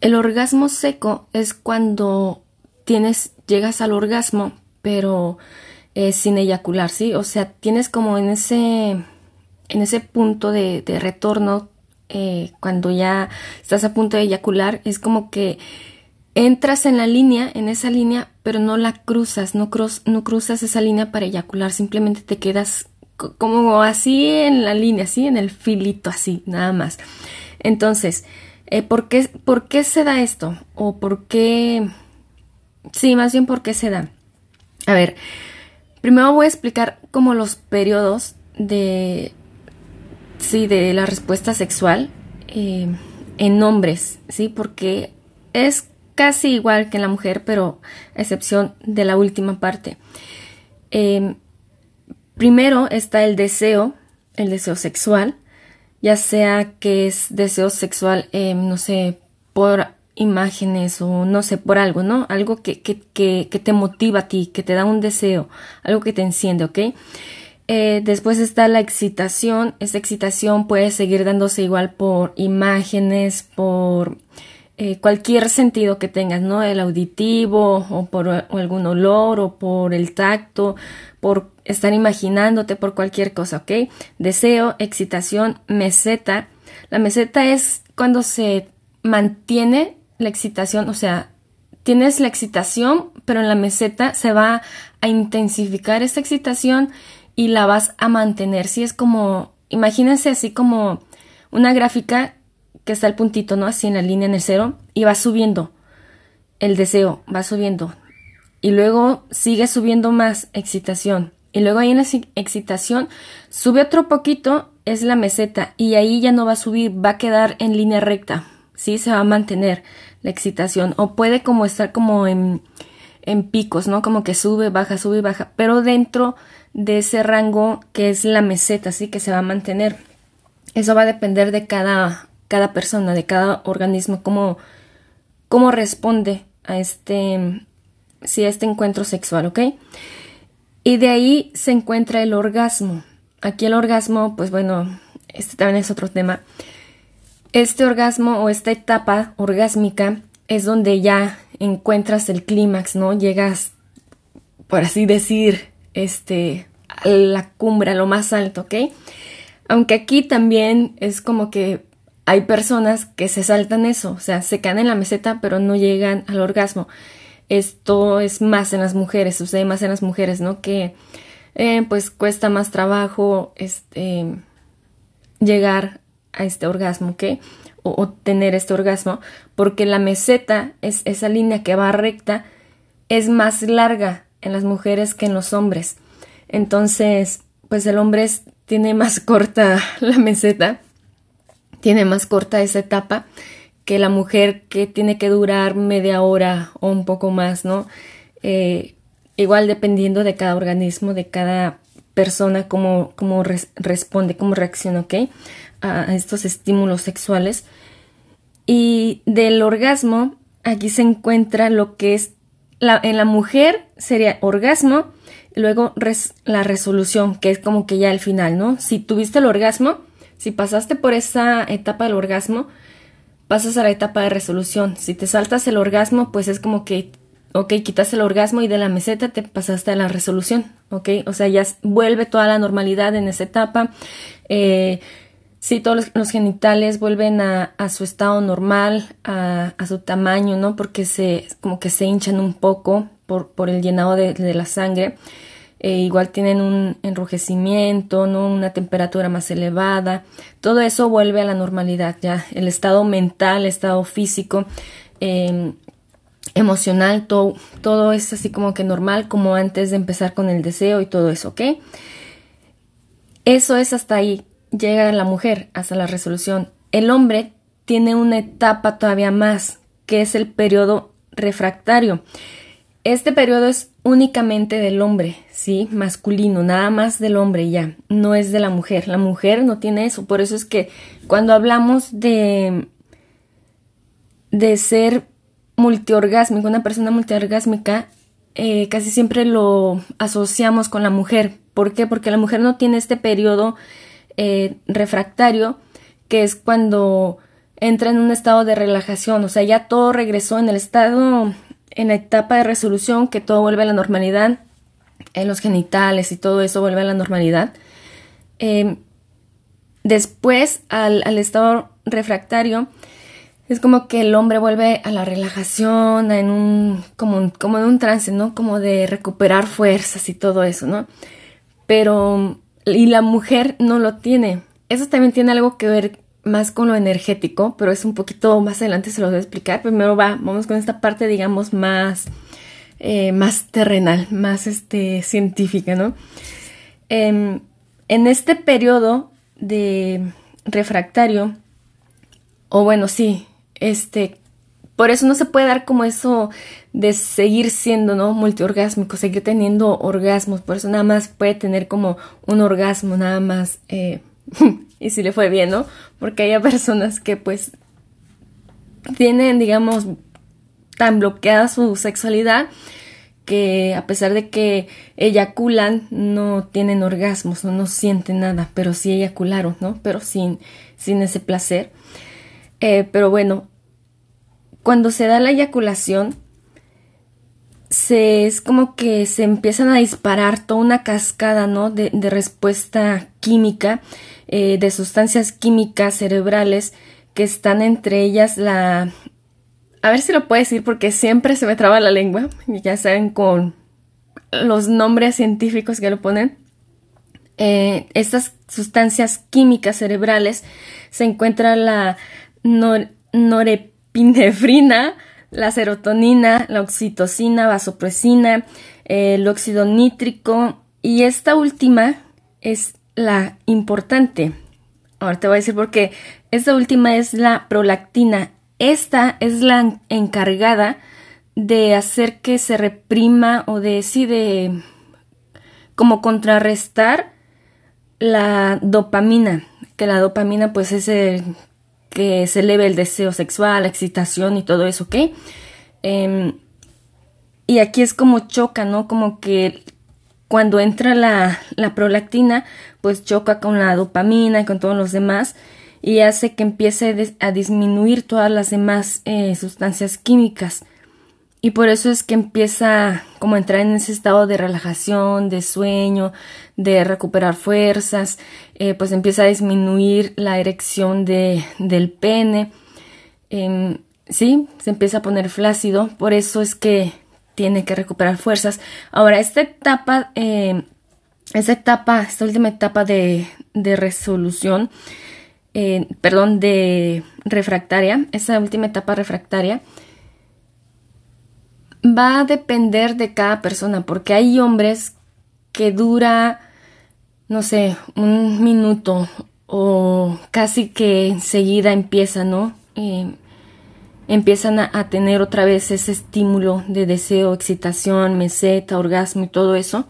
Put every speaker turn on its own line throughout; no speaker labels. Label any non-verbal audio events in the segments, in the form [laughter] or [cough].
El orgasmo seco es cuando tienes, llegas al orgasmo, pero eh, sin eyacular, ¿sí? O sea, tienes como en ese, en ese punto de, retorno, eh, cuando ya estás a punto de eyacular, es como que entras en la línea, en esa línea, pero no la cruzas, no, no cruzas esa línea para eyacular, simplemente te quedas como así en la línea, así en el filito, así, nada más. Entonces, eh, ¿por, qué, ¿por qué se da esto? ¿O por qué? Sí, más bien por qué se da. A ver, primero voy a explicar como los periodos de, sí, de la respuesta sexual eh, en hombres, ¿sí? Porque es casi igual que en la mujer, pero a excepción de la última parte. Em, primero está el deseo, el deseo sexual, ya sea que es deseo sexual, em, no sé, por imágenes o no sé, por algo, ¿no? Algo que, que, que, te motiva a ti, que te da un deseo, algo que te enciende, ¿ok? Eh, después está la excitación. Esa excitación puede seguir dándose igual por imágenes, por eh, cualquier sentido que tengas, ¿no? El auditivo o por algún olor o por el tacto, por estar imaginándote por cualquier cosa, ¿ok? Deseo, excitación, meseta. La meseta es cuando se mantiene la excitación, o sea, tienes la excitación, pero en la meseta se va a intensificar esa excitación y la vas a mantener. Si es como, imagínense así como una gráfica que está el puntito, ¿no? Así en la línea en el cero y va subiendo. El deseo va subiendo. Y luego sigue subiendo más excitación. Y luego ahí en la excitación sube otro poquito, es la meseta. Y ahí ya no va a subir, va a quedar en línea recta. Sí, se va a mantener la excitación. O puede como estar como en, en picos, ¿no? Como que sube, baja, sube, baja. Pero dentro de ese rango que es la meseta, sí, que se va a mantener. Eso va a depender de cada cada persona, de cada organismo, cómo, cómo responde a este, sí, a este encuentro sexual, ¿ok? Y de ahí se encuentra el orgasmo. Aquí el orgasmo, pues bueno, este también es otro tema. Este orgasmo o esta etapa orgásmica es donde ya encuentras el clímax, ¿no? Llegas, por así decir, este, a la cumbre, a lo más alto, ¿ok? Aunque aquí también es como que hay personas que se saltan eso, o sea, se caen en la meseta pero no llegan al orgasmo. Esto es más en las mujeres, sucede más en las mujeres, ¿no? Que eh, pues cuesta más trabajo este, llegar a este orgasmo, ¿ok? O, tener este orgasmo, porque la meseta, es esa línea que va recta, es más larga en las mujeres que en los hombres. Entonces, pues el hombre tiene más [laughs] corta la meseta tiene más corta esa etapa que la mujer que tiene que durar media hora o un poco más, ¿no? Eh, igual dependiendo de cada organismo, de cada persona, cómo, cómo responde, cómo reacciona, ¿ok? A estos estímulos sexuales. Y del orgasmo, aquí se encuentra lo que es, en la mujer sería orgasmo, luego la resolución, que es como que ya el final, ¿no? Si tuviste el orgasmo, si pasaste por esa etapa del orgasmo, pasas a la etapa de resolución. Si te saltas el orgasmo, pues es como que, ok, quitas el orgasmo y de la meseta te pasaste a la resolución, ok, o sea, ya vuelve toda la normalidad en esa etapa. Eh, sí, todos los, genitales vuelven a, su estado normal, a, su tamaño, ¿no? Porque se, como que se hinchan un poco por, por el llenado de la sangre. Eh, igual tienen un enrojecimiento, ¿no? una temperatura más elevada, todo eso vuelve a la normalidad ya, el estado mental, el estado físico, em, emocional, todo, todo es así como que normal, como antes de empezar con el deseo y todo eso, ¿ok? Eso es hasta ahí, llega la mujer, hasta la resolución. El hombre tiene una etapa todavía más, que es el periodo refractario. Este periodo es únicamente del hombre, ¿sí? Masculino, nada más del hombre ya, no es de la mujer. La mujer no tiene eso, por eso es que cuando hablamos de de ser multiorgásmico, una persona multiorgásmica, eh, casi siempre lo asociamos con la mujer. ¿Por qué? Porque la mujer no tiene este periodo eh, refractario, que es cuando entra en un estado de relajación, o sea, ya todo regresó en el estado, en la etapa de resolución, que todo vuelve a la normalidad, en los genitales y todo eso vuelve a la normalidad. Em, después, al, estado refractario, es como que el hombre vuelve a la relajación, en un, como, como en un trance, ¿no? Como de recuperar fuerzas y todo eso, ¿no? Pero, y la mujer no lo tiene. Eso también tiene algo que ver más con lo energético, pero es un poquito más adelante se lo voy a explicar. Primero va, vamos con esta parte, digamos, más, eh, más terrenal, más este, científica, ¿no? Em, en este periodo de refractario, o bueno, sí, este, por eso no se puede dar como eso de seguir siendo, ¿no? Multiorgásmico, seguir teniendo orgasmos, por eso nada más puede tener como un orgasmo, nada más. Eh, [laughs] y si le fue bien, ¿no? Porque hay personas que pues tienen, digamos, tan bloqueada su sexualidad que a pesar de que eyaculan no tienen orgasmos, no, no sienten nada, pero sí eyacularon, ¿no? Pero sin, sin ese placer. Eh, pero bueno, cuando se da la eyaculación, se, es como que se empiezan a disparar toda una cascada, ¿no? De, respuesta química eh, de sustancias químicas cerebrales que están entre ellas la... A ver si lo puedo decir porque siempre se me traba la lengua, ya saben con los nombres científicos que lo ponen. Eh, estas sustancias químicas cerebrales se encuentra la norepinefrina, la serotonina, la oxitocina, vasopresina, el óxido nítrico y esta última es la importante. Ahora te voy a decir por qué. Esta última es la prolactina. Esta es la encargada de hacer que se reprima o de sí de como contrarrestar la dopamina, que la dopamina pues es el que se eleve el deseo sexual, la excitación y todo eso, ¿ok? Em, y aquí es como choca, ¿no? Como que cuando entra la, prolactina, pues choca con la dopamina y con todos los demás y hace que empiece a disminuir todas las demás eh, sustancias químicas. Y por eso es que empieza como a entrar en ese estado de relajación, de sueño, de recuperar fuerzas, eh, pues empieza a disminuir la erección de, del pene. Em, sí, se empieza a poner flácido. Por eso es que tiene que recuperar fuerzas. Ahora, esta etapa, eh, esta etapa, esta última etapa de, resolución, eh, perdón, de refractaria, esa última etapa refractaria, va a depender de cada persona, porque hay hombres que dura, no sé, un minuto o casi que enseguida empieza, ¿no? Empiezan a, tener otra vez ese estímulo de deseo, excitación, meseta, orgasmo y todo eso.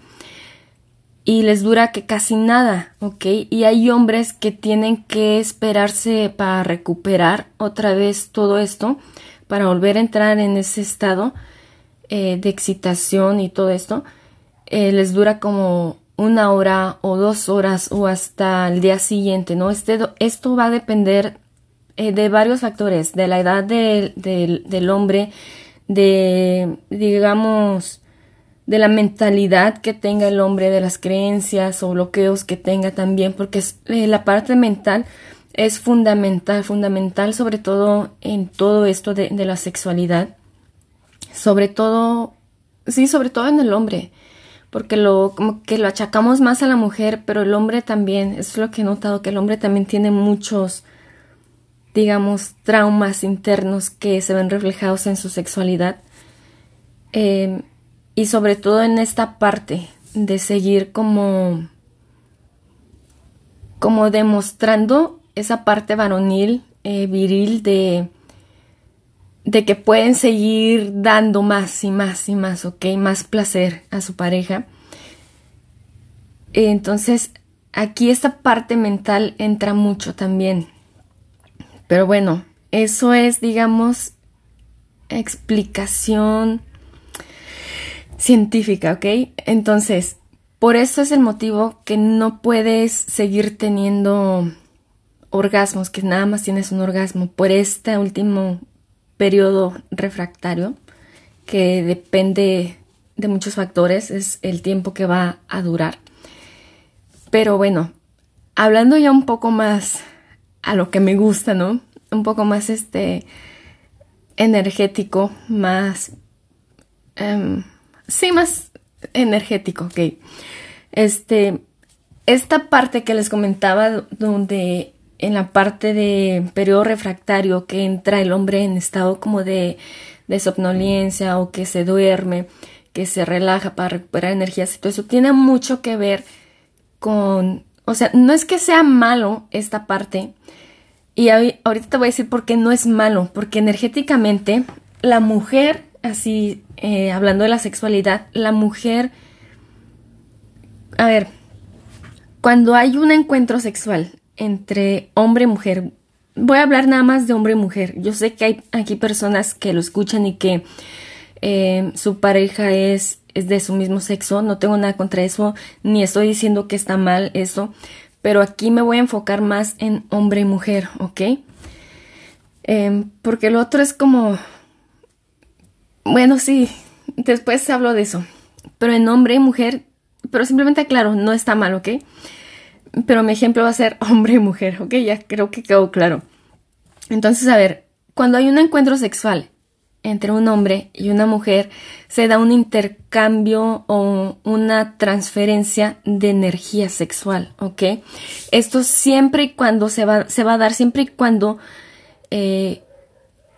Y les dura que casi nada, ¿ok? Y hay hombres que tienen que esperarse para recuperar otra vez todo esto, para volver a entrar en ese estado eh, de excitación y todo esto. Eh, les dura como una hora o dos horas o hasta el día siguiente, ¿no? Este, esto va a depender eh, de varios factores, de la edad del hombre, de, digamos, de la mentalidad que tenga el hombre, de las creencias o bloqueos que tenga también, porque eh, la parte mental es fundamental, fundamental sobre todo en todo esto de, de la sexualidad, sobre todo, sí, sobre todo en el hombre, porque lo, como que lo achacamos más a la mujer, pero el hombre también, es lo que he notado, que el hombre también tiene muchos, digamos, traumas internos que se ven reflejados en su sexualidad. Em, y sobre todo en esta parte de seguir como, como demostrando esa parte varonil, eh, viril de, de que pueden seguir dando más y más y más, ¿ok? Más placer a su pareja. Entonces, aquí esta parte mental entra mucho también. Pero bueno, eso es, digamos, explicación científica, ¿ok? Entonces, por eso es el motivo que no puedes seguir teniendo orgasmos, que nada más tienes un orgasmo por este último periodo refractario, que depende de muchos factores, es el tiempo que va a durar. Pero bueno, hablando ya un poco más a lo que me gusta, ¿no? Un poco más este energético, más... Em, sí, más energético, ok. Este, esta parte que les comentaba donde en la parte de periodo refractario que entra el hombre en estado como de, de somnolencia o que se duerme, que se relaja para recuperar energías y todo eso, tiene mucho que ver con, o sea, no es que sea malo esta parte, y ahorita te voy a decir por qué no es malo, porque energéticamente la mujer, así eh, hablando de la sexualidad, la mujer, a ver, cuando hay un encuentro sexual entre hombre y mujer, voy a hablar nada más de hombre y mujer. Yo sé que hay aquí personas que lo escuchan y que eh, su pareja es, es de su mismo sexo, no tengo nada contra eso, ni estoy diciendo que está mal eso, pero aquí me voy a enfocar más en hombre y mujer, ¿ok? Em, porque lo otro es como, bueno, sí, después hablo de eso, pero en hombre y mujer, pero simplemente claro, no está mal, ¿ok? Pero mi ejemplo va a ser [laughs] hombre y mujer, ¿ok? Ya creo que quedó claro. Entonces, a ver, cuando hay un encuentro sexual entre un hombre y una mujer se da un intercambio o una transferencia de energía sexual, ¿ok? Esto siempre y cuando se va, se va a dar, siempre y cuando eh,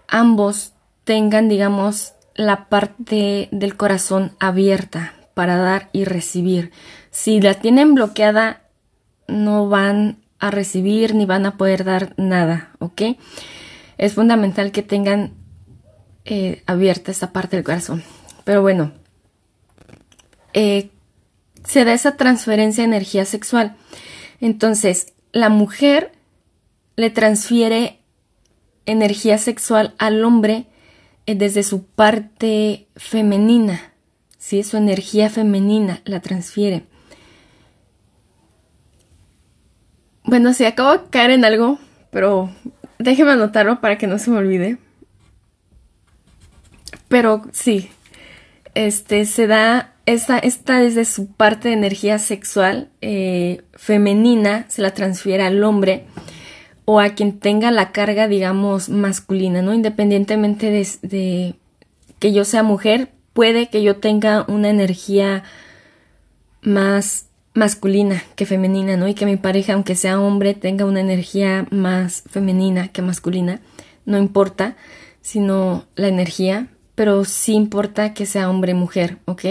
ambos tengan, digamos, la parte del corazón abierta para dar y recibir. Si la tienen bloqueada, no van a recibir ni van a poder dar nada, ¿ok? Es fundamental que tengan eh, abierta esta parte del corazón. Pero bueno, eh, se da esa transferencia de energía sexual. Entonces, la mujer le transfiere energía sexual al hombre desde su parte femenina, ¿sí? Su energía femenina la transfiere. Bueno, si acabo de caer en algo, pero déjeme anotarlo para que no se me olvide. Pero sí, este se da esta, esta desde su parte de energía sexual eh, femenina, se la transfiere al hombre o a quien tenga la carga, digamos, masculina, ¿no? Independientemente de, que yo sea mujer, puede que yo tenga una energía más masculina que femenina, ¿no? Y que mi pareja, aunque sea hombre, tenga una energía más femenina que masculina. No importa, sino la energía pero sí importa que sea hombre o mujer, ¿ok?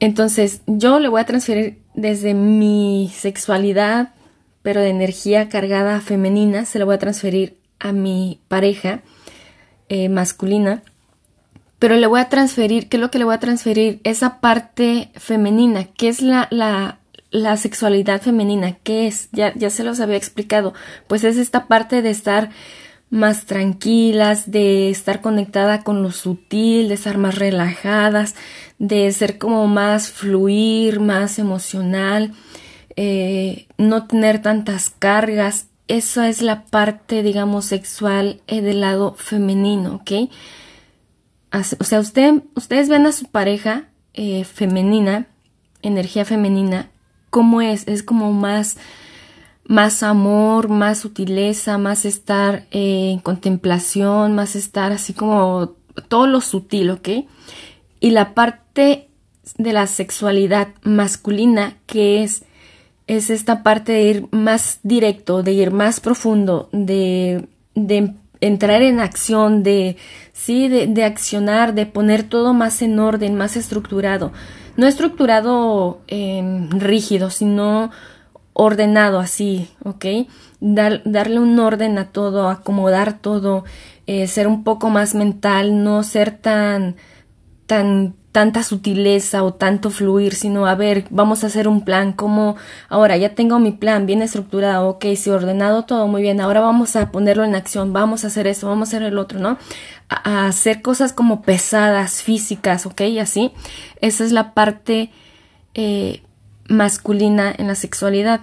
Entonces yo le voy a transferir desde mi sexualidad, pero de energía cargada femenina, se la voy a transferir a mi pareja eh, masculina, pero le voy a transferir, ¿qué es lo que le voy a transferir? Esa parte femenina, ¿qué es la, la, la sexualidad femenina? ¿Qué es? Ya, ya se los había explicado, pues es esta parte de estar más tranquilas, de estar conectada con lo sutil, de estar más relajadas, de ser como más fluir, más emocional, eh, no tener tantas cargas. Esa es la parte, digamos, sexual eh, del lado femenino, ¿ok? O sea, usted, ustedes ven a su pareja eh, femenina, energía femenina, ¿cómo es? Es como más más amor, más sutileza, más estar en contemplación, más estar así como todo lo sutil, ¿ok? Y la parte de la sexualidad masculina que es es esta parte de ir más directo, de ir más profundo, de, de entrar en acción, de sí, de, accionar, de poner todo más en orden, más estructurado. No estructurado eh, rígido, sino ordenado así, ¿ok? darle un orden a todo, acomodar todo, eh, ser un poco más mental, no ser tan, tan, tanta sutileza o tanto fluir, sino a ver, vamos a hacer un plan, como ahora ya tengo mi plan bien estructurado, ok, si ordenado todo muy bien, ahora vamos a ponerlo en acción, vamos a hacer eso, vamos a hacer el otro, ¿no? A, hacer cosas como pesadas, físicas, ok, y así, esa es la parte eh, masculina en la sexualidad.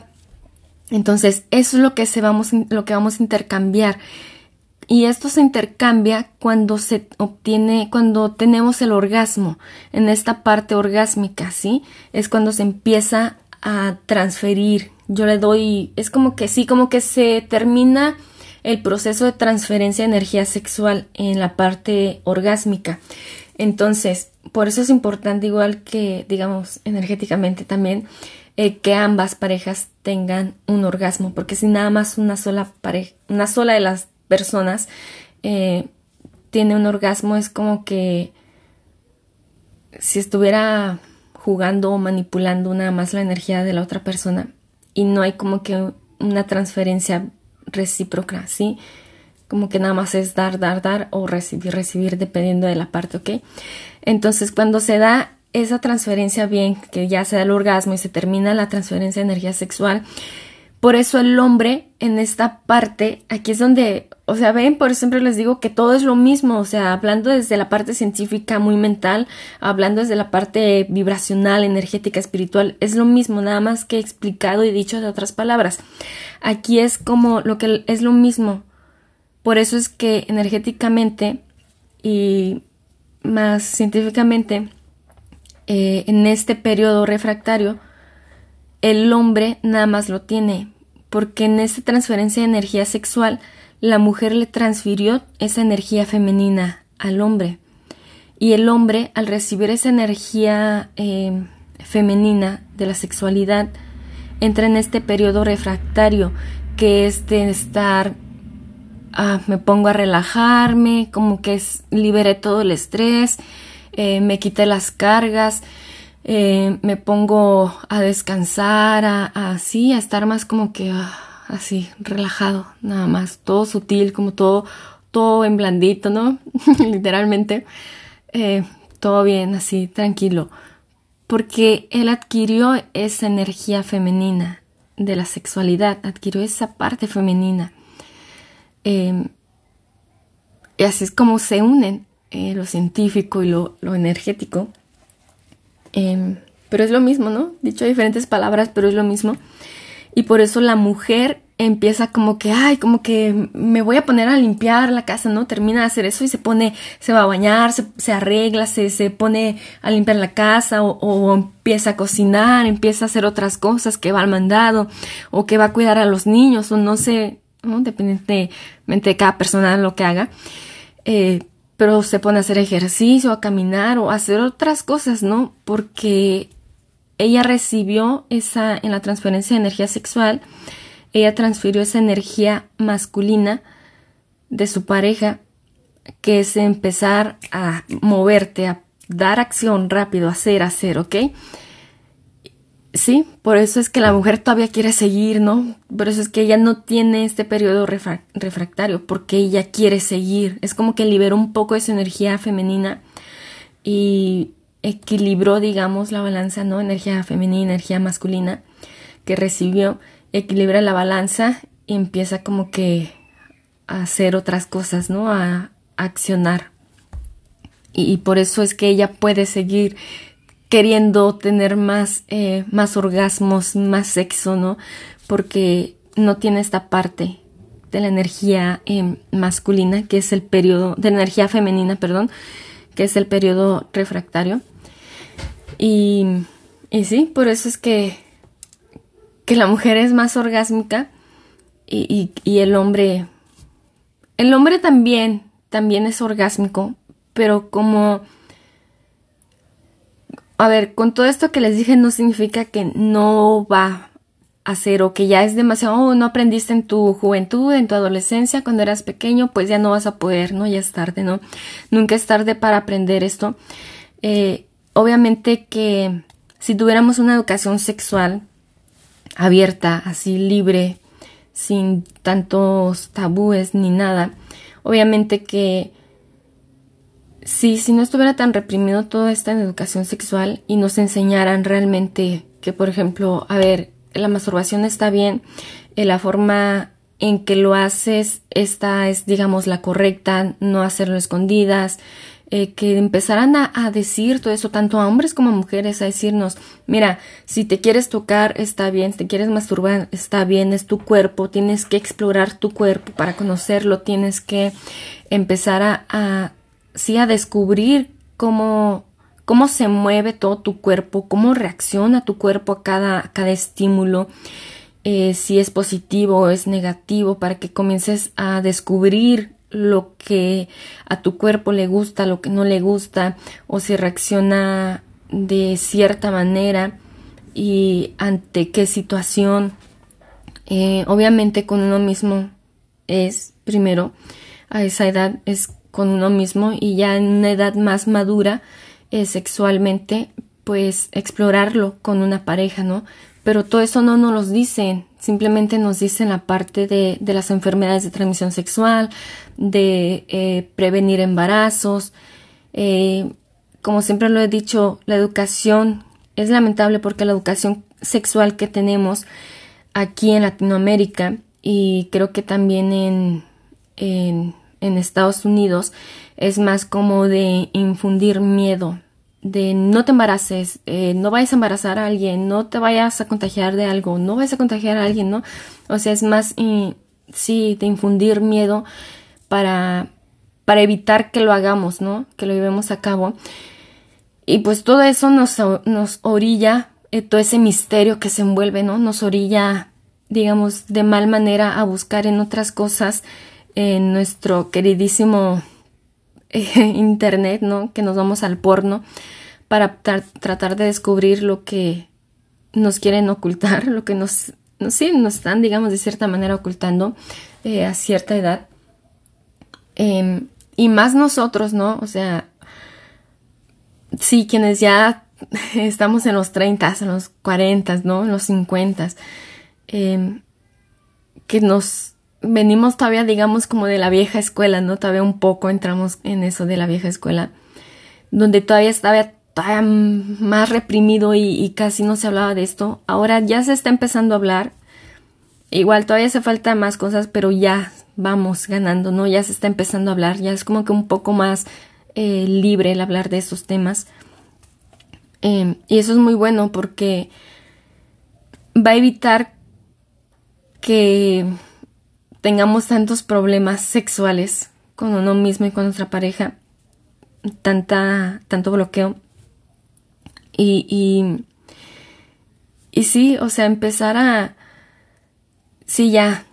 Entonces, eso es lo que, se vamos, lo que vamos a intercambiar. Y esto se intercambia cuando se obtiene, cuando tenemos el orgasmo, en esta parte orgásmica, ¿sí? Es cuando se empieza a transferir. Yo le doy, es como que sí, como que se termina el proceso de transferencia de energía sexual en la parte orgásmica. Entonces, por eso es importante, igual que, digamos, energéticamente también, eh, que ambas parejas tengan un orgasmo, porque si nada más una sola pareja, una sola de las personas eh, tiene un orgasmo, es como que si estuviera jugando o manipulando nada más la energía de la otra persona y no hay como que una transferencia recíproca, ¿sí? Como que nada más es dar, dar, dar o recibir, recibir dependiendo de la parte, ¿ok? Entonces cuando se da esa transferencia bien, que ya se da el orgasmo y se termina la transferencia de energía sexual, por eso el hombre en esta parte, aquí es donde, o sea, ven, por eso siempre les digo que todo es lo mismo, o sea, hablando desde la parte científica muy mental, hablando desde la parte vibracional, energética, espiritual, es lo mismo, nada más que explicado y dicho de otras palabras. Aquí es como lo que es lo mismo. Por eso es que energéticamente y más científicamente, eh, en este periodo refractario, el hombre nada más lo tiene, porque en esta transferencia de energía sexual, la mujer le transfirió esa energía femenina al hombre. Y el hombre, al recibir esa energía eh, femenina de la sexualidad, entra en este periodo refractario, que es de estar, ah, me pongo a relajarme, como que es, liberé todo el estrés, eh, me quité las cargas, eh, me pongo a descansar, a, así, a estar más como que ah, así, relajado, nada más, todo sutil, como todo, todo en blandito, ¿no? [laughs] Literalmente, eh, todo bien, así, tranquilo, porque él adquirió esa energía femenina de la sexualidad, adquirió esa parte femenina. Em, y así es como se unen eh, lo científico y lo, lo energético Em, pero es lo mismo, ¿no? Dicho diferentes palabras, pero es lo mismo. Y por eso la mujer empieza como que, ay, como que me voy a poner a limpiar la casa, ¿no? Termina de hacer eso y se pone, se va a bañar, se, arregla, se, se, pone a limpiar la casa o, empieza a cocinar, empieza a hacer otras cosas que va al mandado o que va a cuidar a los niños o no sé, ¿no? Dependientemente de cada persona lo que haga. Eh, pero se pone a hacer ejercicio, a caminar o a hacer otras cosas, ¿no? Porque ella recibió esa, en la transferencia de energía sexual, ella transfirió esa energía masculina de su pareja, que es empezar a moverte, a dar acción rápido, hacer, hacer, ¿ok? Sí, por eso es que la mujer todavía quiere seguir, ¿no? Por eso es que ella no tiene este periodo refractario, porque ella quiere seguir. Es como que liberó un poco esa energía femenina y equilibró, digamos, la balanza, ¿no? Energía femenina, energía masculina que recibió, equilibra la balanza y empieza como que a hacer otras cosas, ¿no? A, accionar. y por eso es que ella puede seguir queriendo tener más, eh, más orgasmos, más sexo, ¿no? Porque no tiene esta parte de la energía eh, masculina, que es el periodo, de la energía femenina, perdón, que es el periodo refractario. Y, y sí, por eso es que, que la mujer es más orgásmica y, y, y el hombre, el hombre también, también es orgásmico, pero como a ver, con todo esto que les dije no significa que no va a ser o que ya es demasiado, no aprendiste en tu juventud, en tu adolescencia, cuando eras pequeño, pues ya no vas a poder, ¿no? Ya es tarde, ¿no? Nunca es tarde para aprender esto. Eh, obviamente que si tuviéramos una educación sexual abierta, así libre, sin tantos tabúes ni nada, obviamente que Sí, si no estuviera tan reprimido toda esta educación sexual y nos enseñaran realmente que, por ejemplo, a ver, la masturbación está bien, eh, la forma en que lo haces, esta es, digamos, la correcta, no hacerlo escondidas, eh, que empezaran a, decir todo eso, tanto a hombres como a mujeres, a decirnos, mira, si te quieres tocar, está bien, si te quieres masturbar, está bien, es tu cuerpo, tienes que explorar tu cuerpo para conocerlo, tienes que empezar a, a sí, a descubrir cómo, cómo se mueve todo tu cuerpo, cómo reacciona tu cuerpo a cada, cada estímulo. Eh, si es positivo o es negativo, para que comiences a descubrir lo que a tu cuerpo le gusta, lo que no le gusta, o si reacciona de cierta manera y ante qué situación. Eh, obviamente con uno mismo es, primero, a esa edad es con uno mismo y ya en una edad más madura eh, sexualmente, pues explorarlo con una pareja, ¿no? pero todo eso no nos lo dicen, simplemente nos dicen la parte de, las enfermedades de transmisión sexual, de eh, prevenir embarazos. Eh, como siempre lo he dicho, la educación es lamentable porque la educación sexual que tenemos aquí en Latinoamérica y creo que también en, en Estados Unidos es más como de infundir miedo de no te embaraces, eh, no vayas a embarazar a alguien, no te vayas a contagiar de algo, no vayas a contagiar a alguien, ¿no? O sea, es más, sí, de infundir miedo para, para evitar que lo hagamos, ¿no? Que lo llevemos a cabo. Y pues todo eso nos, nos orilla, eh, todo ese misterio que se envuelve, ¿no? Nos orilla, digamos, de mal manera a buscar en otras cosas en nuestro queridísimo [laughs] internet, ¿no? Que nos vamos al porno para tratar de descubrir lo que nos quieren ocultar, [laughs] lo que nos, no, sí, nos están, digamos, de cierta manera ocultando eh, a cierta edad. Em, y más nosotros, ¿no? O sea, sí, quienes ya [laughs] estamos en los 30, en los 40, ¿no? En los 50, em, que nos venimos todavía, digamos, como de la vieja escuela, ¿no? Todavía un poco entramos en eso de la vieja escuela, donde todavía estaba más reprimido y, casi no se hablaba de esto. Ahora ya se está empezando a hablar. Igual todavía hace falta más cosas, pero ya vamos ganando, ¿no? Ya se está empezando a hablar, ya es como que un poco más eh, libre el hablar de estos temas. Em, y eso es muy bueno porque va a evitar que tengamos tantos problemas sexuales con uno mismo y con nuestra pareja, tanta, tanto bloqueo. Y, y, y sí, o sea, empezar a, si ya,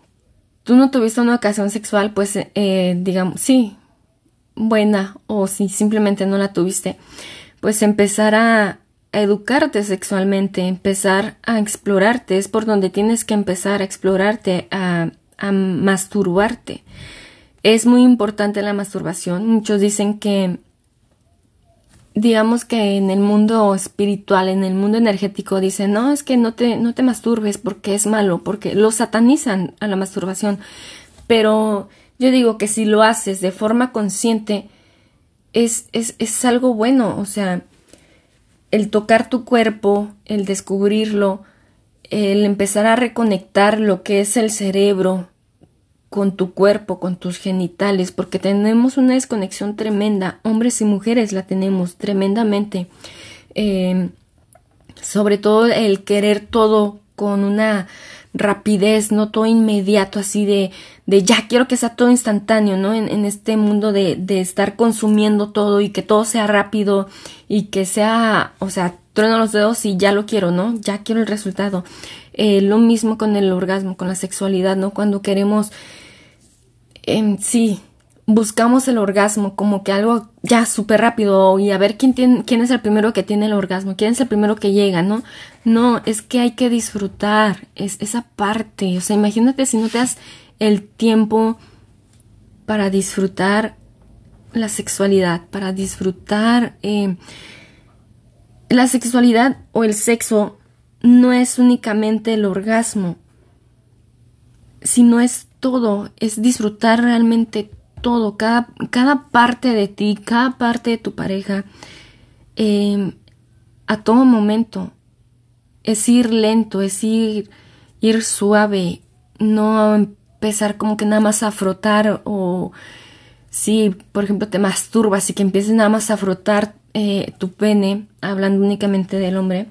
tú no tuviste una ocasión sexual, pues eh, digamos, sí, buena, o si simplemente no la tuviste, pues empezar a, educarte sexualmente, empezar a explorarte, es por donde tienes que empezar a explorarte, a masturbarte. Es muy importante la masturbación. Muchos dicen que, digamos que en el mundo espiritual, en el mundo energético, dicen, no, es que no te, no te masturbes porque es malo, porque lo satanizan a la masturbación. Pero yo digo que si lo haces de forma consciente, es, es, es algo bueno. O sea, el tocar tu cuerpo, el descubrirlo, el empezar a reconectar lo que es el cerebro con tu cuerpo, con tus genitales, porque tenemos una desconexión tremenda, hombres y mujeres la tenemos tremendamente. Em, sobre todo el querer todo con una rapidez, no todo inmediato, así de, de ya quiero que sea todo instantáneo, ¿no? En, este mundo de, de, estar consumiendo todo y que todo sea rápido y que sea, o sea, trueno los dedos y ya lo quiero, ¿no? Ya quiero el resultado. Eh, lo mismo con el orgasmo, con la sexualidad, ¿no? Cuando queremos, eh, sí, buscamos el orgasmo como que algo ya súper rápido y a ver quién, tiene, quién es el primero que tiene el orgasmo, quién es el primero que llega, ¿no? No, es que hay que disfrutar es, esa parte. O sea, imagínate si no te das el tiempo para disfrutar la sexualidad, para disfrutar eh, la sexualidad o el sexo no es únicamente el orgasmo, sino es todo, es disfrutar realmente todo, cada, cada parte de ti, cada parte de tu pareja, em, a todo momento. Es ir lento, es ir, ir suave, no empezar como que nada más a frotar o si, por ejemplo, te masturbas y que empieces nada más a frotar eh, tu pene, hablando únicamente del hombre,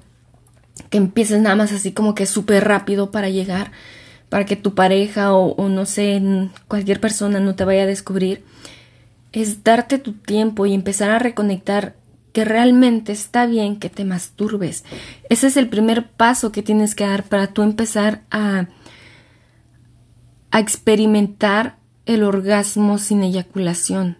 que empieces nada más así como que súper rápido para llegar, para que tu pareja o, no sé, cualquier persona no te vaya a descubrir, es darte tu tiempo y empezar a reconectar que realmente está bien que te masturbes. Ese es el primer paso que tienes que dar para tú empezar a, a experimentar el orgasmo sin eyaculación,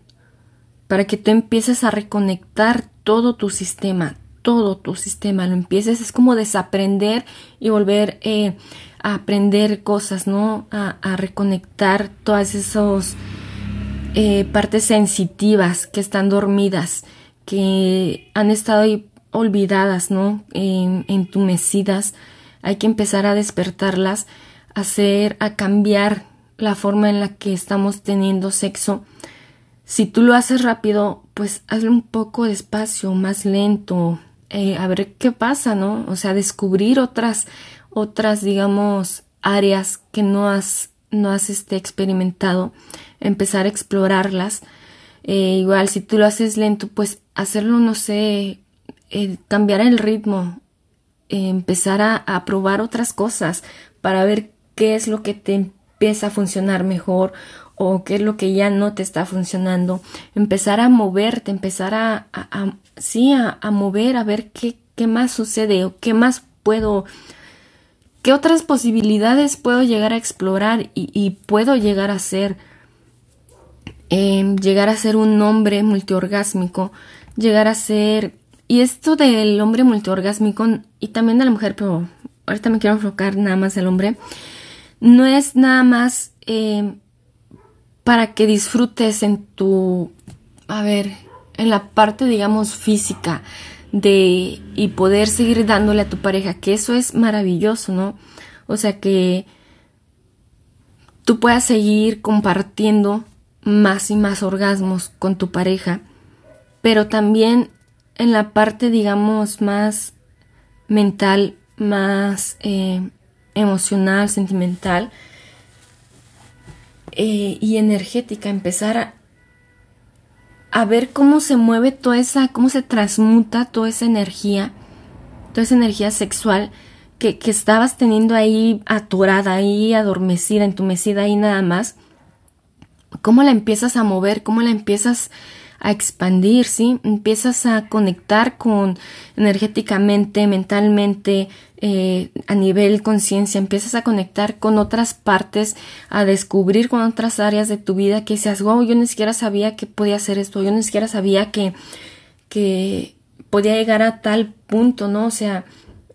para que tú empieces a reconectar todo tu sistema, todo tu sistema, lo empieces, es como desaprender y volver eh, a aprender cosas, ¿no? A, reconectar todas esas eh, partes sensitivas que están dormidas, que han estado ahí olvidadas, ¿no? entumecidas, hay que empezar a despertarlas, a hacer, a cambiar la forma en la que estamos teniendo sexo. Si tú lo haces rápido, pues hazlo un poco despacio, más lento, eh, a ver qué pasa, ¿no? O sea, descubrir otras, otras, digamos, áreas que no has, no has este, experimentado, empezar a explorarlas. Eh, igual, si tú lo haces lento, pues hacerlo, no sé, eh, cambiar el ritmo, empezar a, a probar otras cosas para ver qué es lo que te empieza a funcionar mejor o qué es lo que ya no te está funcionando. Empezar a moverte, empezar a, a, sí, a, mover, a ver qué, qué más sucede o qué más puedo, qué otras posibilidades puedo llegar a explorar y, puedo llegar a ser. Em, llegar a ser un hombre multiorgásmico, llegar a ser... Y esto del hombre multiorgásmico y también de la mujer, pero ahorita me quiero enfocar nada más el hombre, no es nada más eh, para que disfrutes en tu, a ver, en la parte, digamos, física de y poder seguir dándole a tu pareja, que eso es maravilloso, ¿no? O sea que tú puedas seguir compartiendo más y más orgasmos con tu pareja, pero también en la parte, digamos, más mental, más eh, emocional, sentimental eh, y energética, empezar a, a ver cómo se mueve toda esa, cómo se transmuta toda esa energía, toda esa energía sexual que, que estabas teniendo ahí atorada, ahí adormecida, entumecida ahí nada más, cómo la empiezas a mover, cómo la empiezas a expandir, ¿sí? Empiezas a conectar con energéticamente, mentalmente, eh, a nivel conciencia, empiezas a conectar con otras partes, a descubrir con otras áreas de tu vida que seas, wow, yo ni siquiera sabía que podía hacer esto, yo ni siquiera sabía que, que podía llegar a tal punto, ¿no? O sea,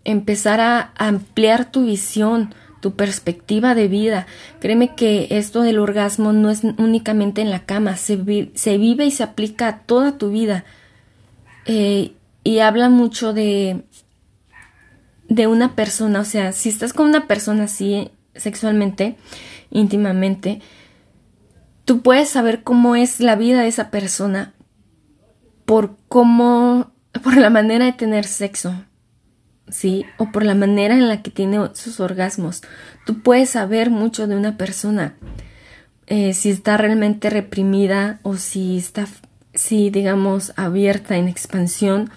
empezar a ampliar tu visión, tu perspectiva de vida. Créeme que esto del orgasmo no es únicamente en la cama, se, se vive y se aplica a toda tu vida. Eh, y habla mucho de, de una persona, o sea, si estás con una persona así sexualmente, íntimamente, tú puedes saber cómo es la vida de esa persona por cómo, por la manera de tener sexo, ¿sí? O por la manera en la que tiene sus orgasmos. Tú puedes saber mucho de una persona, eh, si está realmente reprimida o si está, si digamos, abierta en expansión,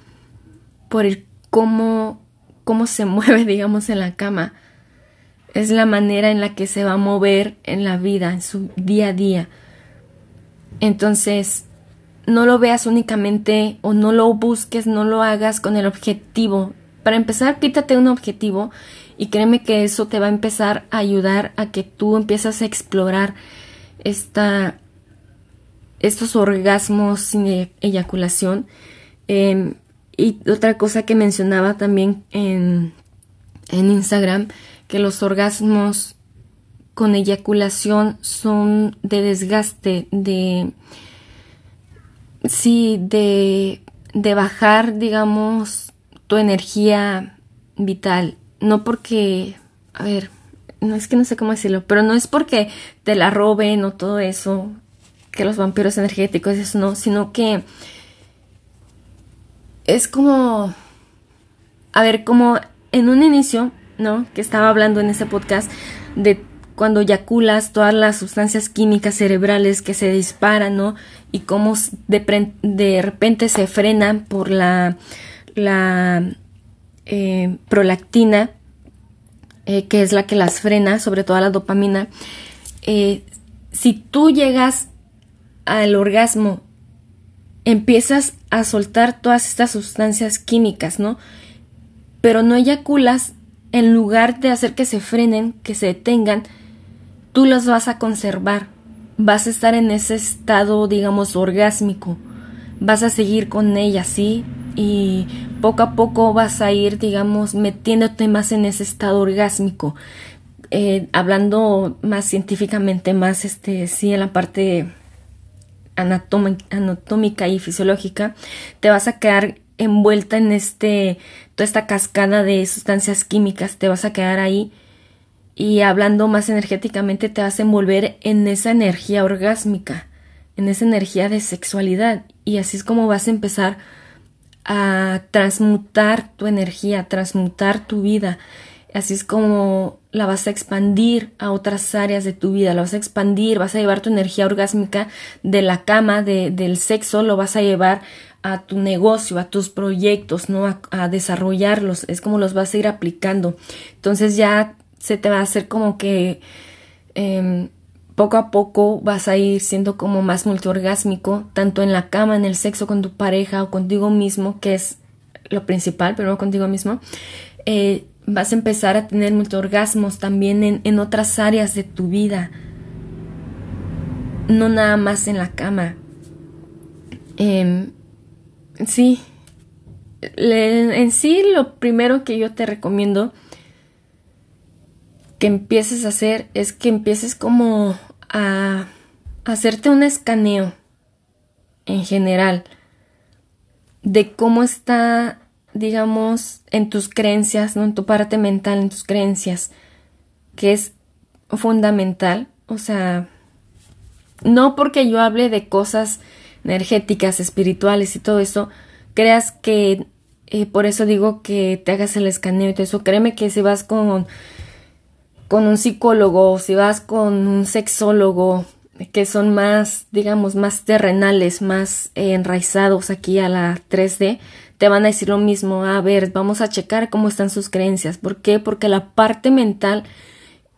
por el cómo cómo se [laughs] mueve, digamos, en la cama. Es la manera en la que se va a mover en la vida, en su día a día. Entonces, no lo veas únicamente o no lo busques, no lo hagas con el objetivo. Para empezar, quítate un objetivo y créeme que eso te va a empezar a ayudar a que tú empieces a explorar esta, estos orgasmos sin e-, eyaculación. Em, y otra cosa que mencionaba también en, en Instagram, que los orgasmos con eyaculación son de desgaste, de... Sí, de, de bajar, digamos, tu energía vital. No porque, a ver, no es que no sé cómo decirlo, pero no es porque te la roben o todo eso, que los vampiros energéticos, eso no, sino que es como, a ver, como en un inicio, ¿no? Que estaba hablando en ese podcast de cuando eyaculas todas las sustancias químicas cerebrales que se disparan, ¿no? Y cómo de, de repente se frenan por la, la eh, prolactina, eh, que es la que las frena, sobre todo la dopamina. Eh, si tú llegas al orgasmo, empiezas a soltar todas estas sustancias químicas, ¿no? Pero no eyaculas, en lugar de hacer que se frenen, que se detengan, tú las vas a conservar. Vas a estar en ese estado, digamos, orgásmico. Vas a seguir con ella, ¿sí? Y poco a poco vas a ir, digamos, metiéndote más en ese estado orgásmico. Eh, hablando más científicamente, más, este, sí, en la parte anatómica y fisiológica, te vas a quedar envuelta en este, toda esta cascada de sustancias químicas, te vas a quedar ahí y hablando más energéticamente te vas a envolver en esa energía orgásmica, en esa energía de sexualidad y así es como vas a empezar a transmutar tu energía, transmutar tu vida. Así es como la vas a expandir a otras áreas de tu vida, la vas a expandir, vas a llevar tu energía orgásmica de la cama, de, del sexo, lo vas a llevar a tu negocio, a tus proyectos, ¿no? A, desarrollarlos, es como los vas a ir aplicando. Entonces ya se te va a hacer como que em, poco a poco vas a ir siendo como más multiorgásmico, tanto en la cama, en el sexo con tu pareja o contigo mismo, que es lo principal, pero no contigo mismo. Eh, vas a empezar a tener multiorgasmos también en, en otras áreas de tu vida, no nada más en la cama. Eh, sí, en sí lo primero que yo te recomiendo que empieces a hacer es que empieces como a hacerte un escaneo en general de cómo está digamos, en tus creencias, ¿no? En tu parte mental, en tus creencias, que es fundamental. O sea, no porque yo hable de cosas energéticas, espirituales y todo eso, creas que eh, por eso digo que te hagas el escaneo y todo eso. Créeme que si vas con, con un psicólogo, si vas con un sexólogo, que son más, digamos, más terrenales, más eh, enraizados aquí a la 3D, te van a decir lo mismo. A ver, vamos a checar cómo están sus creencias. ¿Por qué? Porque la parte mental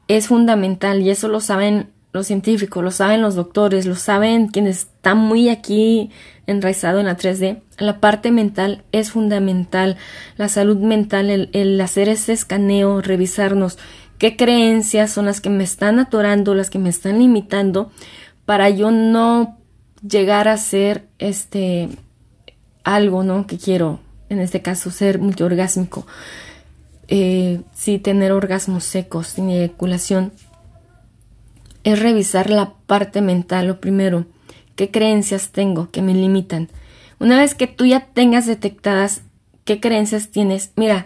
es fundamental y eso lo saben los científicos, lo saben los doctores, lo saben quienes están muy aquí enraizado en la 3D. La parte mental es fundamental. La salud mental, el, el hacer ese escaneo, revisarnos qué creencias son las que me están atorando, las que me están limitando, para yo no llegar a ser este algo, ¿no? Que quiero, en este caso, ser multiorgásmico. Eh, sí, tener orgasmos secos, sin eyaculación. Es revisar la parte mental, lo primero. ¿Qué creencias tengo que me limitan? Una vez que tú ya tengas detectadas qué creencias tienes, mira,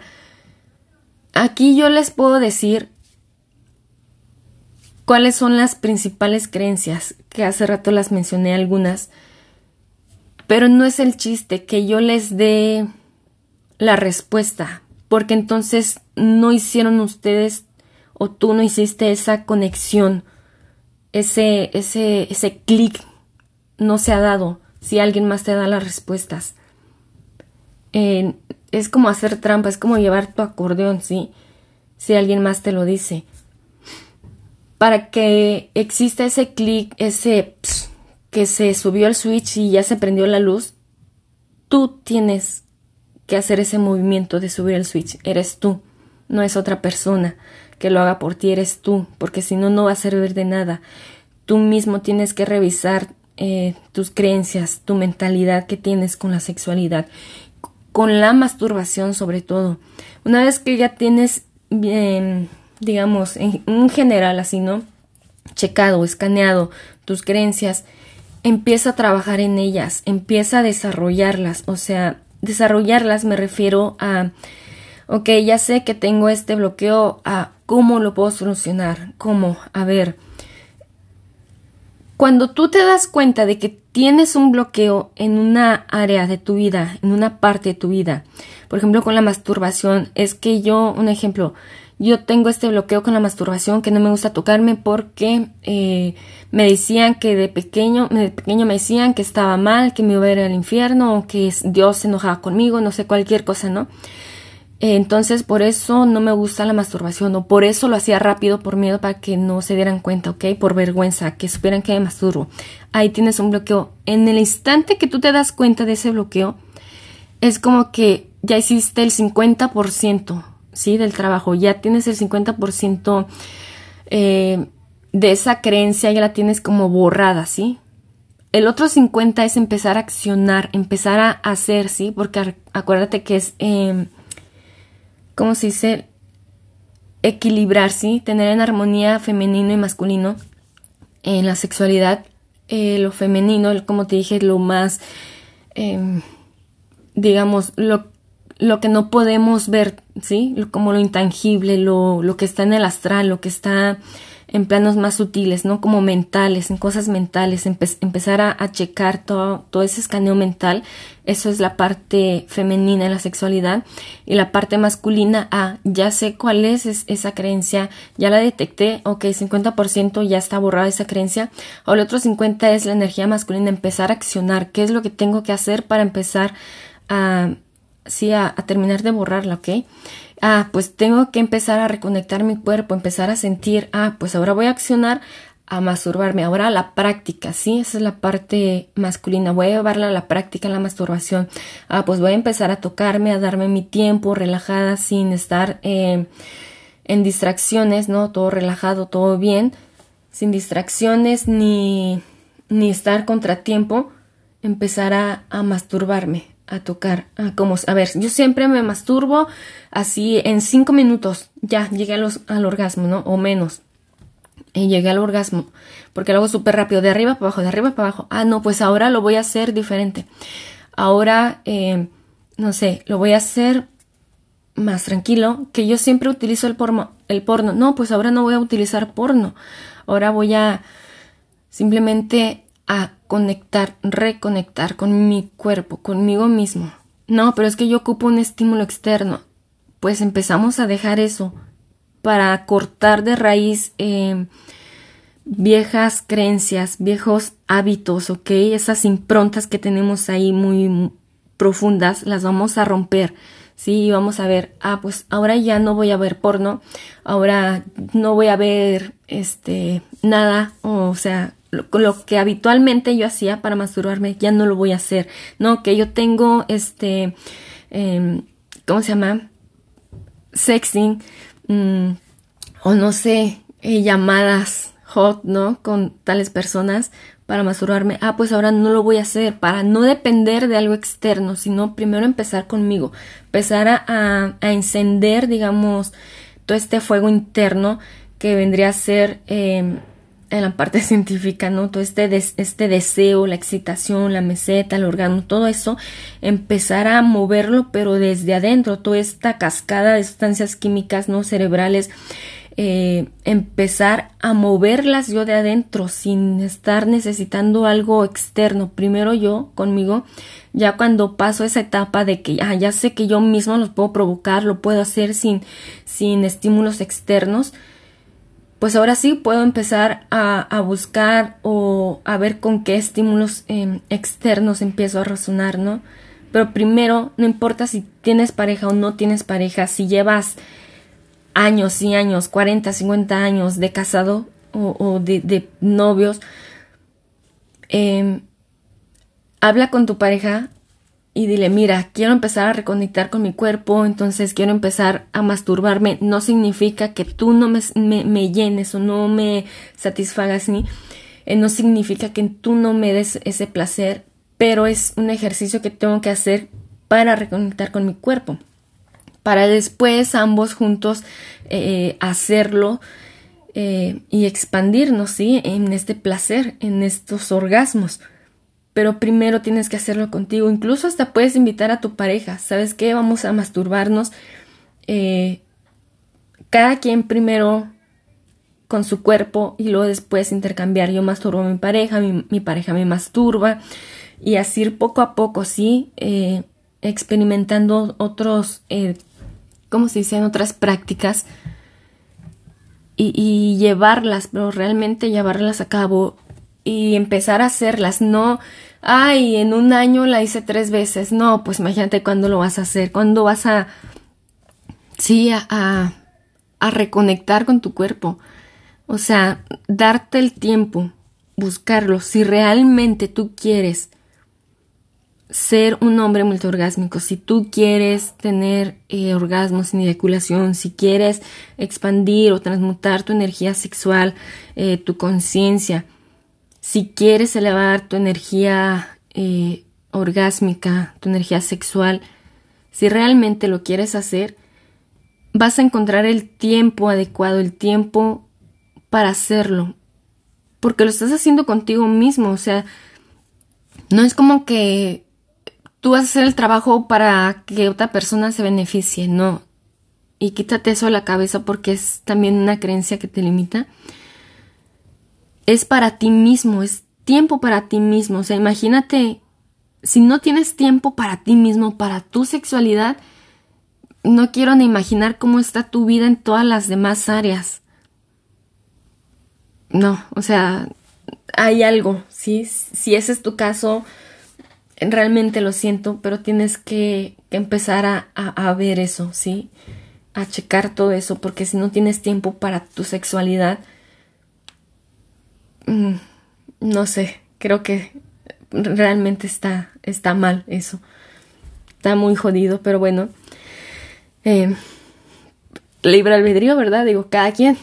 aquí yo les puedo decir cuáles son las principales creencias, que hace rato las mencioné algunas, pero no es el chiste que yo les dé la respuesta, porque entonces no hicieron ustedes o tú no hiciste esa conexión, ese, ese, ese clic no se ha dado si alguien más te da las respuestas. Es como hacer trampa, es como llevar tu acordeón, ¿sí? Si alguien más te lo dice. Para que exista ese clic, ese que se subió el switch y ya se prendió la luz, tú tienes que hacer ese movimiento de subir el switch. Eres tú, no es otra persona que lo haga por ti, eres tú, porque si no, no va a servir de nada. Tú mismo tienes que revisar eh, tus creencias, tu mentalidad que tienes con la sexualidad, con la masturbación sobre todo. Una vez que ya tienes, bien, digamos, en general así, ¿no? Checado, escaneado tus creencias, empieza a trabajar en ellas, empieza a desarrollarlas, o sea, desarrollarlas me refiero a, ok, ya sé que tengo este bloqueo, a cómo lo puedo solucionar, cómo, a ver, cuando tú te das cuenta de que tienes un bloqueo en una área de tu vida, en una parte de tu vida, por ejemplo con la masturbación, es que yo, un ejemplo, yo tengo este bloqueo con la masturbación, que no me gusta tocarme porque eh, me decían que de pequeño, de pequeño me decían que estaba mal, que me iba a ir al infierno, o que Dios se enojaba conmigo, no sé, cualquier cosa, ¿no? Entonces, por eso no me gusta la masturbación, o por eso lo hacía rápido, por miedo para que no se dieran cuenta, ¿ok? Por vergüenza, que supieran que me masturbo. Ahí tienes un bloqueo. En el instante que tú te das cuenta de ese bloqueo, es como que ya hiciste el 50%, ¿sí? Del trabajo, ya tienes el 50% eh, de esa creencia, ya la tienes como borrada, ¿sí? El otro 50 es empezar a accionar, empezar a hacer, ¿sí? Porque acuérdate que es... Eh, ¿cómo se dice? Equilibrar, ¿sí? Tener en armonía femenino y masculino en la sexualidad. Eh, lo femenino, como te dije, lo más, em, digamos, lo, lo, que no podemos ver, ¿sí? Como lo intangible, lo, lo que está en el astral, lo que está en planos más sutiles, ¿no? Como mentales, en cosas mentales, empezar a, checar todo, todo ese escaneo mental. Eso es la parte femenina en la sexualidad. Y la parte masculina, ah, ya sé cuál es, esa creencia, ya la detecté, ok, 50% ya está borrada esa creencia. Ahora el otro 50% es la energía masculina, empezar a accionar. ¿Qué es lo que tengo que hacer para empezar a, sí, a, terminar de borrarla, ok? ah, pues tengo que empezar a reconectar mi cuerpo, empezar a sentir, ah, pues ahora voy a accionar a masturbarme. Ahora la práctica, ¿sí? Esa es la parte masculina. Voy a llevarla a la práctica, la masturbación. Ah, pues voy a empezar a tocarme, a darme mi tiempo relajada sin estar eh, en distracciones, ¿no? Todo relajado, todo bien, sin distracciones ni, ni estar contratiempo. Empezar a, a masturbarme, a tocar, a como, a ver, yo siempre me masturbo así en cinco minutos, ya llegué al orgasmo, ¿no? O menos. Y llegué al orgasmo, porque lo hago súper rápido, de arriba para abajo, de arriba para abajo. Ah, no, pues ahora lo voy a hacer diferente. Ahora, eh, no sé, lo voy a hacer más tranquilo, que yo siempre utilizo el porno, el porno. No, pues ahora no voy a utilizar porno. Ahora voy a simplemente a conectar, reconectar con mi cuerpo, conmigo mismo. No, pero es que yo ocupo un estímulo externo. Pues empezamos a dejar eso para cortar de raíz eh, viejas creencias, viejos hábitos, ¿ok? Esas improntas que tenemos ahí muy profundas, las vamos a romper. Sí, vamos a ver, ah, pues ahora ya no voy a ver porno, ahora no voy a ver este nada, o sea, lo, que habitualmente yo hacía para masturbarme, ya no lo voy a hacer. No, que yo tengo este, em, ¿cómo se llama? Sexting, mm, o no sé, eh, llamadas hot, ¿no? Con tales personas para masturbarme. Ah, pues ahora no lo voy a hacer para no depender de algo externo, sino primero empezar conmigo, empezar a, a, encender, digamos, todo este fuego interno que vendría a ser eh, en la parte [laughs] científica, ¿no? Todo este, este deseo, la excitación, la meseta, el orgasmo, todo eso, empezar a moverlo, pero desde adentro, toda esta cascada de sustancias químicas, ¿no? Cerebrales, eh, empezar a moverlas yo de adentro sin estar necesitando algo externo. Primero yo conmigo, ya cuando paso esa etapa de que ah, ya sé que yo mismo los puedo provocar, lo puedo hacer sin, sin estímulos externos, pues ahora sí puedo empezar a, buscar o a ver con qué estímulos em, externos empiezo a razonar, ¿no? Pero primero, no importa si tienes pareja o no tienes pareja, si llevas años y años, 40, 50 años de casado o, de, novios, em, habla con tu pareja y dile, mira, quiero empezar a reconectar con mi cuerpo, entonces quiero empezar a masturbarme. No significa que tú no me, llenes o no me satisfagas ni, eh, no significa que tú no me des ese placer, pero es un ejercicio que tengo que hacer para reconectar con mi cuerpo. Para después ambos juntos eh, hacerlo eh, y expandirnos, ¿sí? En este placer, en estos orgasmos pero primero tienes que hacerlo contigo. Incluso hasta puedes invitar a tu pareja. ¿Sabes qué? Vamos a masturbarnos. Eh, cada quien primero con su cuerpo y luego después intercambiar. Yo masturbo a mi pareja, mi, pareja me masturba y así poco a poco, ¿sí? Eh, experimentando otros, eh, ¿cómo se dicen? Otras prácticas y, llevarlas, pero realmente llevarlas a cabo y empezar a hacerlas, no, ay, en un año la hice tres veces, no, pues imagínate cuándo lo vas a hacer, cuándo vas a, sí, a, a reconectar con tu cuerpo, o sea, darte el tiempo, buscarlo, si realmente tú quieres ser un hombre multiorgásmico, si tú quieres tener eh, orgasmos sin eyaculación, si quieres expandir o transmutar tu energía sexual, eh, tu conciencia, si quieres elevar tu energía eh, orgásmica, tu energía sexual, si realmente lo quieres hacer, vas a encontrar el tiempo adecuado, el tiempo para hacerlo, porque lo estás haciendo contigo mismo, o sea, no es como que tú vas a hacer el trabajo para que otra persona se beneficie, no. Y quítate eso de la cabeza porque es también una creencia que te limita. Es para ti mismo, es tiempo para ti mismo. O sea, imagínate, si no tienes tiempo para ti mismo, para tu sexualidad, no quiero ni imaginar cómo está tu vida en todas las demás áreas. No, o sea, hay algo, ¿sí? Si ese es tu caso, realmente lo siento, pero tienes que, empezar a, ver eso, ¿sí? A checar todo eso, porque si no tienes tiempo para tu sexualidad, no sé, creo que realmente está, está mal eso. Está muy jodido, pero bueno. Eh, libre albedrío, ¿verdad? Digo, cada quien.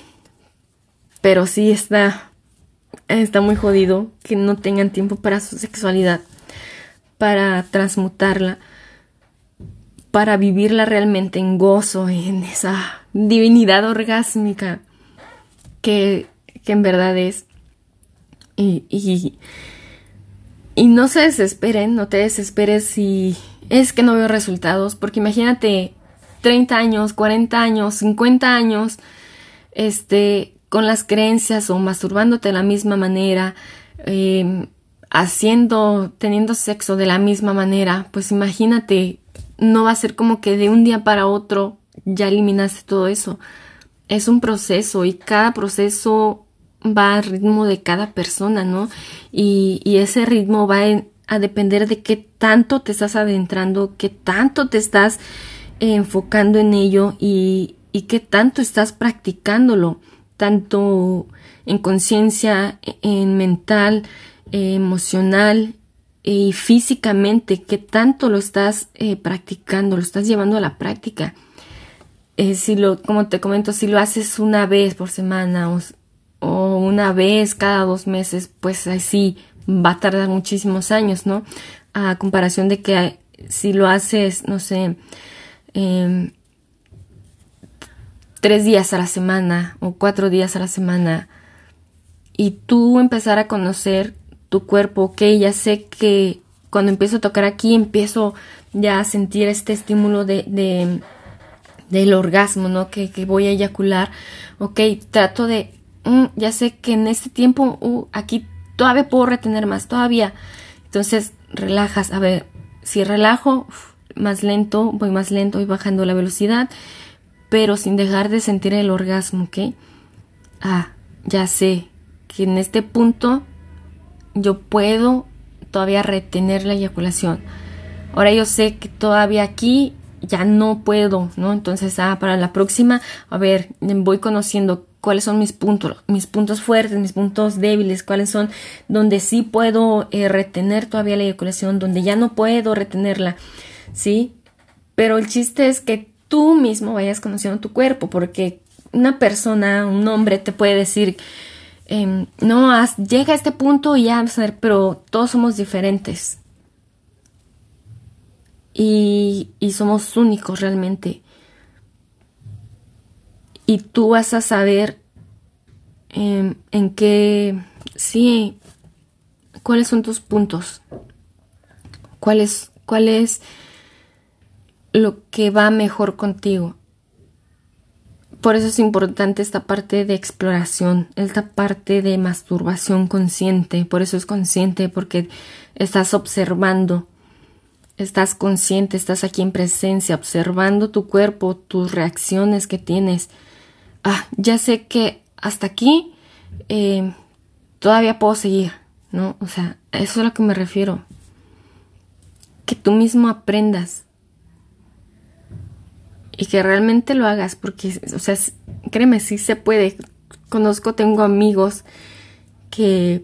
Pero sí está, está muy jodido que no tengan tiempo para su sexualidad para transmutarla, para vivirla realmente en gozo, en esa divinidad orgásmica que, que en verdad es. Y, y, y no se desesperen, no te desesperes si es que no veo resultados, porque imagínate 30 años, 40 años, 50 años, este, con las creencias o masturbándote de la misma manera, eh, haciendo, teniendo sexo de la misma manera, pues imagínate, no va a ser como que de un día para otro ya eliminaste todo eso. Es un proceso y cada proceso va al ritmo de cada persona, ¿no? Y, ese ritmo va a depender de qué tanto te estás adentrando, qué tanto te estás enfocando en ello y, qué tanto estás practicándolo, tanto en conciencia, en mental, emocional y físicamente, qué tanto lo estás eh, practicando, lo estás llevando a la práctica. Eh, si lo, como te comento, si lo haces una vez por semana o, una vez cada dos meses, pues así va a tardar muchísimos años, ¿no? A comparación de que si lo haces, no sé, em, tres días a la semana o cuatro días a la semana y tú empezar a conocer tu cuerpo, ok, ya sé que cuando empiezo a tocar aquí empiezo ya a sentir este estímulo de, de del orgasmo, ¿no? Que, que, voy a eyacular, ok, trato de, mm, ya sé que en este tiempo, uh, aquí todavía puedo retener más, todavía. Entonces, relajas, a ver, si relajo, más lento, voy más lento, voy bajando la velocidad, pero sin dejar de sentir el orgasmo, ¿ok? Ah, ya sé que en este punto yo puedo todavía retener la eyaculación. Ahora yo sé que todavía aquí ya no puedo, ¿no? Entonces, ah, para la próxima, a ver, voy conociendo cuáles son mis puntos, mis puntos fuertes, mis puntos débiles, cuáles son donde sí puedo eh, retener todavía la eyaculación, donde ya no puedo retenerla, ¿sí? Pero el chiste es que tú mismo vayas conociendo tu cuerpo, porque una persona, un hombre te puede decir, Em, no, llega a este punto y ya, pero todos somos diferentes. Y, y somos únicos realmente. Y tú vas a saber em, en qué, sí, cuáles son tus puntos, cuál es, cuál es lo que va mejor contigo. Por eso es importante esta parte de exploración, esta parte de masturbación consciente. Por eso es consciente, porque estás observando, estás consciente, estás aquí en presencia, observando tu cuerpo, tus reacciones que tienes. Ah, ya sé que hasta aquí eh, todavía puedo seguir, ¿no? O sea, eso es a lo que me refiero. Que tú mismo aprendas y que realmente lo hagas, porque, o sea, créeme, sí se puede. Conozco, tengo amigos que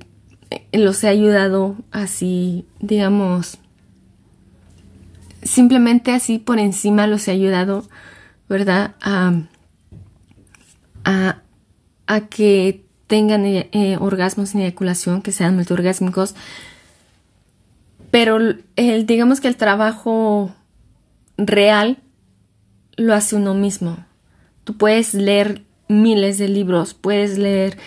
los he ayudado así, digamos, simplemente así por encima los he ayudado, ¿verdad? A, a, que tengan eh, orgasmos sin eyaculación, que sean multiorgásmicos. Pero el, digamos que el trabajo real lo hace uno mismo. Tú puedes leer miles de libros, puedes leer,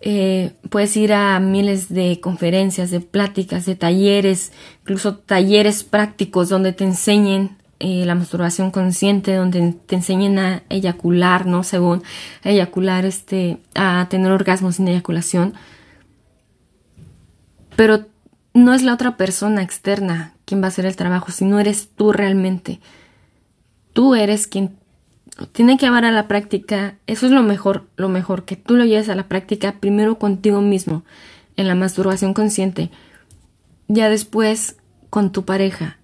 eh, puedes ir a miles de conferencias, de pláticas, de talleres, incluso talleres prácticos donde te enseñen eh, la masturbación consciente, donde te enseñen a eyacular, ¿no? Según eyacular, este, a tener orgasmos sin eyaculación. Pero no es la otra persona externa quien va a hacer el trabajo, sino eres tú realmente. Tú eres quien tiene que llevar a la práctica. Eso es lo mejor, lo mejor, que tú lo lleves a la práctica primero contigo mismo, en la masturbación consciente. Ya después con tu pareja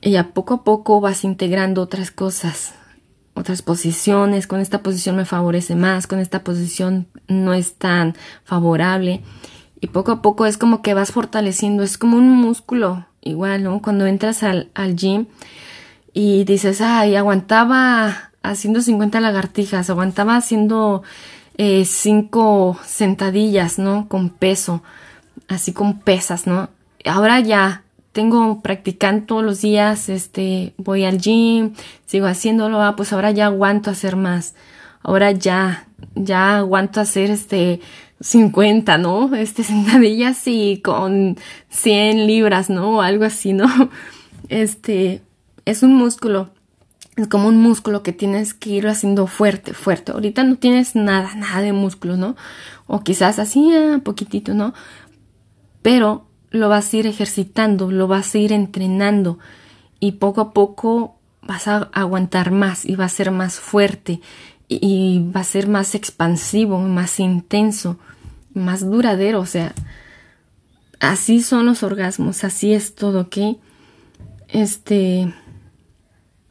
y a poco a poco vas integrando otras cosas, otras posiciones, con esta posición me favorece más, con esta posición no es tan favorable. Y poco a poco es como que vas fortaleciendo, es como un músculo, igual, ¿no? Cuando entras al, al gym y dices, ay, aguantaba haciendo 50 lagartijas, aguantaba haciendo eh, 5 sentadillas, ¿no? Con peso, así con pesas, ¿no? Ahora ya tengo practicando todos los días, este, voy al gym, sigo haciéndolo, ah, pues ahora ya aguanto hacer más. Ahora ya, ya aguanto hacer este 50, ¿no? Este [laughs] sentadillas y con 100 libras, ¿no? O algo así, ¿no? [laughs] Este, es un músculo. Es como un músculo que tienes que ir haciendo fuerte, fuerte. Ahorita no tienes nada, nada de músculo, ¿no? O quizás así, ah, poquitito, ¿no? Pero lo vas a ir ejercitando, lo vas a ir entrenando y poco a poco vas a aguantar más y va a ser más fuerte y, va a ser más expansivo, más intenso, más duradero, o sea, así son los orgasmos, así es todo, ¿ok? Este,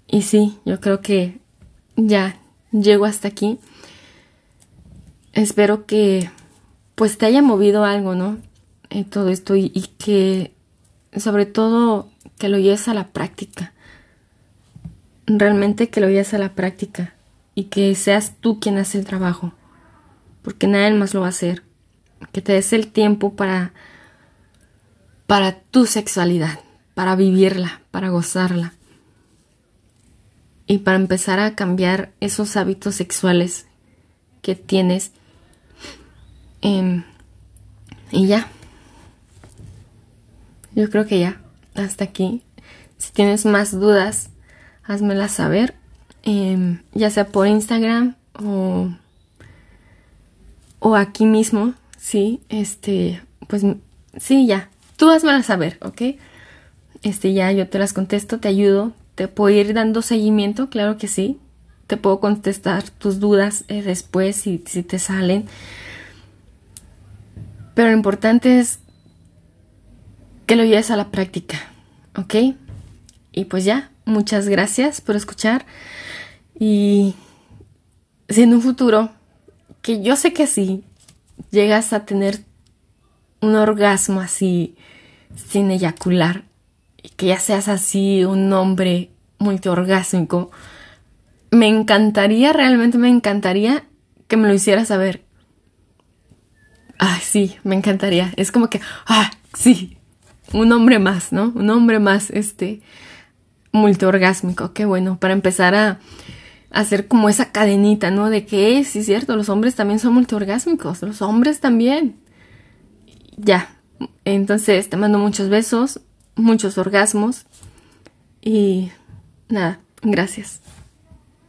y sí, yo creo que ya llego hasta aquí. Espero que pues te haya movido algo, ¿no? Y todo esto y, que sobre todo que lo lleves a la práctica. Realmente que lo lleves a la práctica y que seas tú quien hace el trabajo, porque nadie más lo va a hacer. Que te des el tiempo para para tu sexualidad, para vivirla, para gozarla. Y para empezar a cambiar esos hábitos sexuales que tienes. Em, y ya, yo creo que ya, hasta aquí. Si tienes más dudas, házmelas saber, em, ya sea por Instagram o, o aquí mismo, sí, este, pues sí, ya, tú házmelas saber, ¿ok? Este, ya yo te las contesto, te ayudo, te puedo ir dando seguimiento, claro que sí, te puedo contestar tus dudas eh, después si, si te salen. Pero lo importante es que lo lleves a la práctica, ¿ok? Y pues ya, muchas gracias por escuchar y si en un futuro, que yo sé que sí, llegas a tener un orgasmo así sin eyacular y que ya seas así un hombre multiorgásmico, me encantaría, realmente me encantaría que me lo hicieras saber. Ay, sí, me encantaría. Es como que, ah, sí, un hombre más, ¿no? Un hombre más, este, multiorgásmico. Qué bueno, para empezar a hacer como esa cadenita, ¿no? De que, sí, es cierto, los hombres también son multiorgásmicos, los hombres también. Ya, entonces te mando muchos besos, muchos orgasmos y nada, gracias.